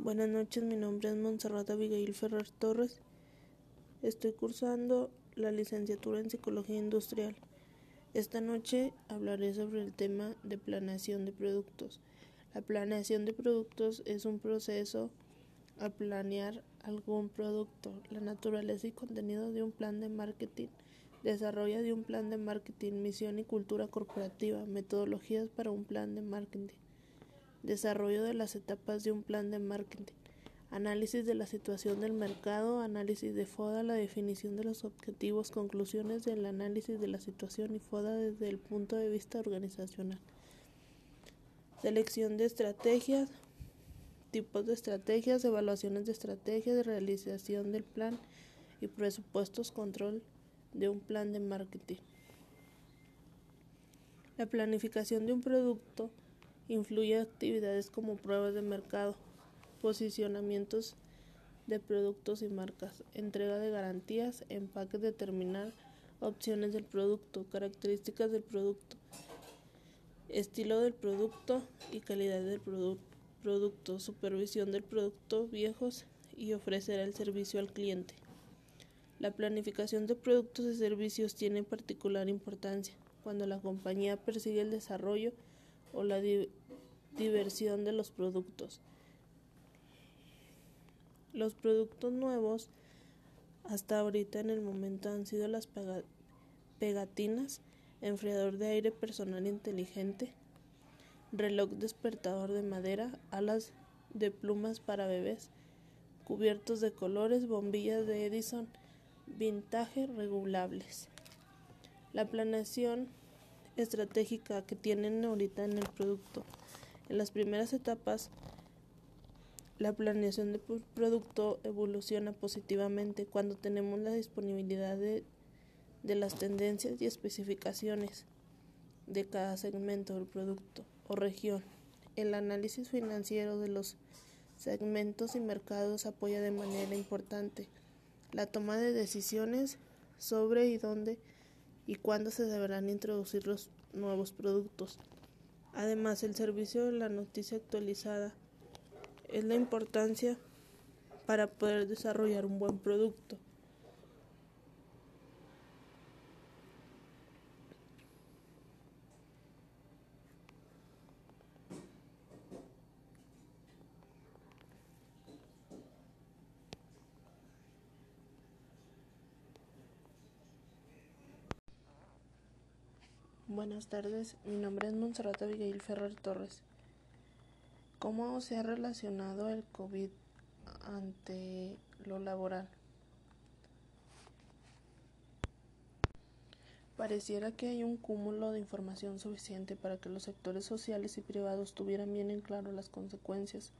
Buenas noches, mi nombre es Montserrat Abigail Ferrer Torres. Estoy cursando la licenciatura en Psicología Industrial. Esta noche hablaré sobre el tema de planeación de productos. La planeación de productos es un proceso a planear algún producto, la naturaleza y contenido de un plan de marketing, desarrollo de un plan de marketing, misión y cultura corporativa, metodologías para un plan de marketing desarrollo de las etapas de un plan de marketing, análisis de la situación del mercado, análisis de FODA, la definición de los objetivos, conclusiones del análisis de la situación y FODA desde el punto de vista organizacional. Selección de estrategias, tipos de estrategias, evaluaciones de estrategias, realización del plan y presupuestos, control de un plan de marketing. La planificación de un producto Influye actividades como pruebas de mercado, posicionamientos de productos y marcas, entrega de garantías, empaque de terminal, opciones del producto, características del producto, estilo del producto y calidad del producto, supervisión del producto viejos y ofrecer el servicio al cliente. La planificación de productos y servicios tiene particular importancia cuando la compañía persigue el desarrollo o la diversión de los productos. Los productos nuevos hasta ahorita en el momento han sido las pegatinas, enfriador de aire personal inteligente, reloj despertador de madera, alas de plumas para bebés, cubiertos de colores, bombillas de Edison, vintage regulables. La planeación estratégica que tienen ahorita en el producto. En las primeras etapas, la planeación de producto evoluciona positivamente cuando tenemos la disponibilidad de, de las tendencias y especificaciones de cada segmento del producto o región. El análisis financiero de los segmentos y mercados apoya de manera importante la toma de decisiones sobre y dónde y cuándo se deberán introducir los nuevos productos. Además, el servicio de la noticia actualizada es la importancia para poder desarrollar un buen producto. Buenas tardes, mi nombre es Montserrat Abigail Ferrer Torres. ¿Cómo se ha relacionado el COVID ante lo laboral? Pareciera que hay un cúmulo de información suficiente para que los sectores sociales y privados tuvieran bien en claro las consecuencias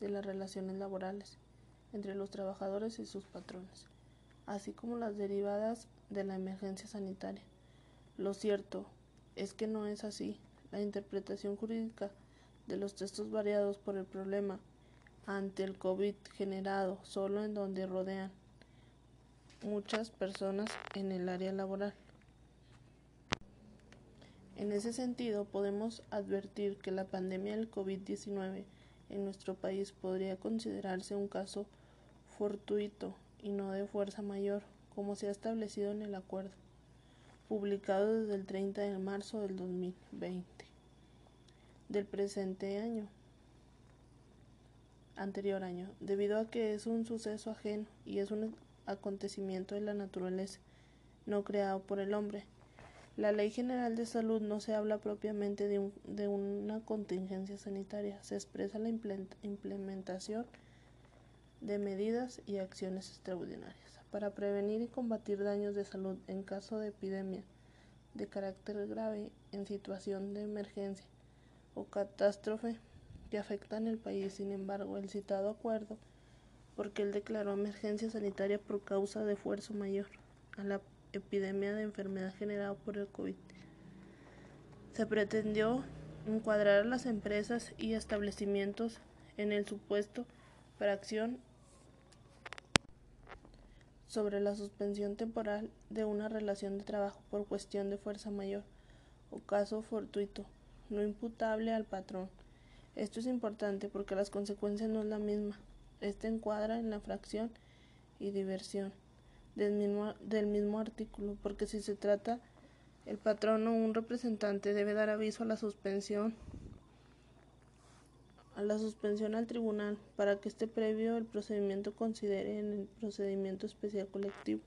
de las relaciones laborales entre los trabajadores y sus patrones, así como las derivadas de la emergencia sanitaria. Lo cierto es que no es así. La interpretación jurídica de los textos variados por el problema ante el COVID generado solo en donde rodean muchas personas en el área laboral. En ese sentido, podemos advertir que la pandemia del COVID-19 en nuestro país podría considerarse un caso fortuito y no de fuerza mayor, como se ha establecido en el acuerdo publicado desde el 30 de marzo del 2020 del presente año anterior año, debido a que es un suceso ajeno y es un acontecimiento de la naturaleza, no creado por el hombre. La Ley General de Salud no se habla propiamente de, una contingencia sanitaria, se expresa la implementación de medidas y acciones extraordinarias para prevenir y combatir daños de salud en caso de epidemia de carácter grave en situación de emergencia o catástrofe que afectan el país. Sin embargo, el citado acuerdo, porque él declaró emergencia sanitaria por causa de esfuerzo mayor a la epidemia de enfermedad generada por el COVID, se pretendió encuadrar a las empresas y establecimientos en el supuesto para acción sobre la suspensión temporal de una relación de trabajo por cuestión de fuerza mayor o caso fortuito, no imputable al patrón. Esto es importante porque las consecuencias no es la misma. Este encuadra en la fracción y diversión del mismo, del mismo artículo, porque si se trata el patrón o un representante debe dar aviso a la suspensión a la suspensión al tribunal para que este previo el procedimiento considere en el procedimiento especial colectivo.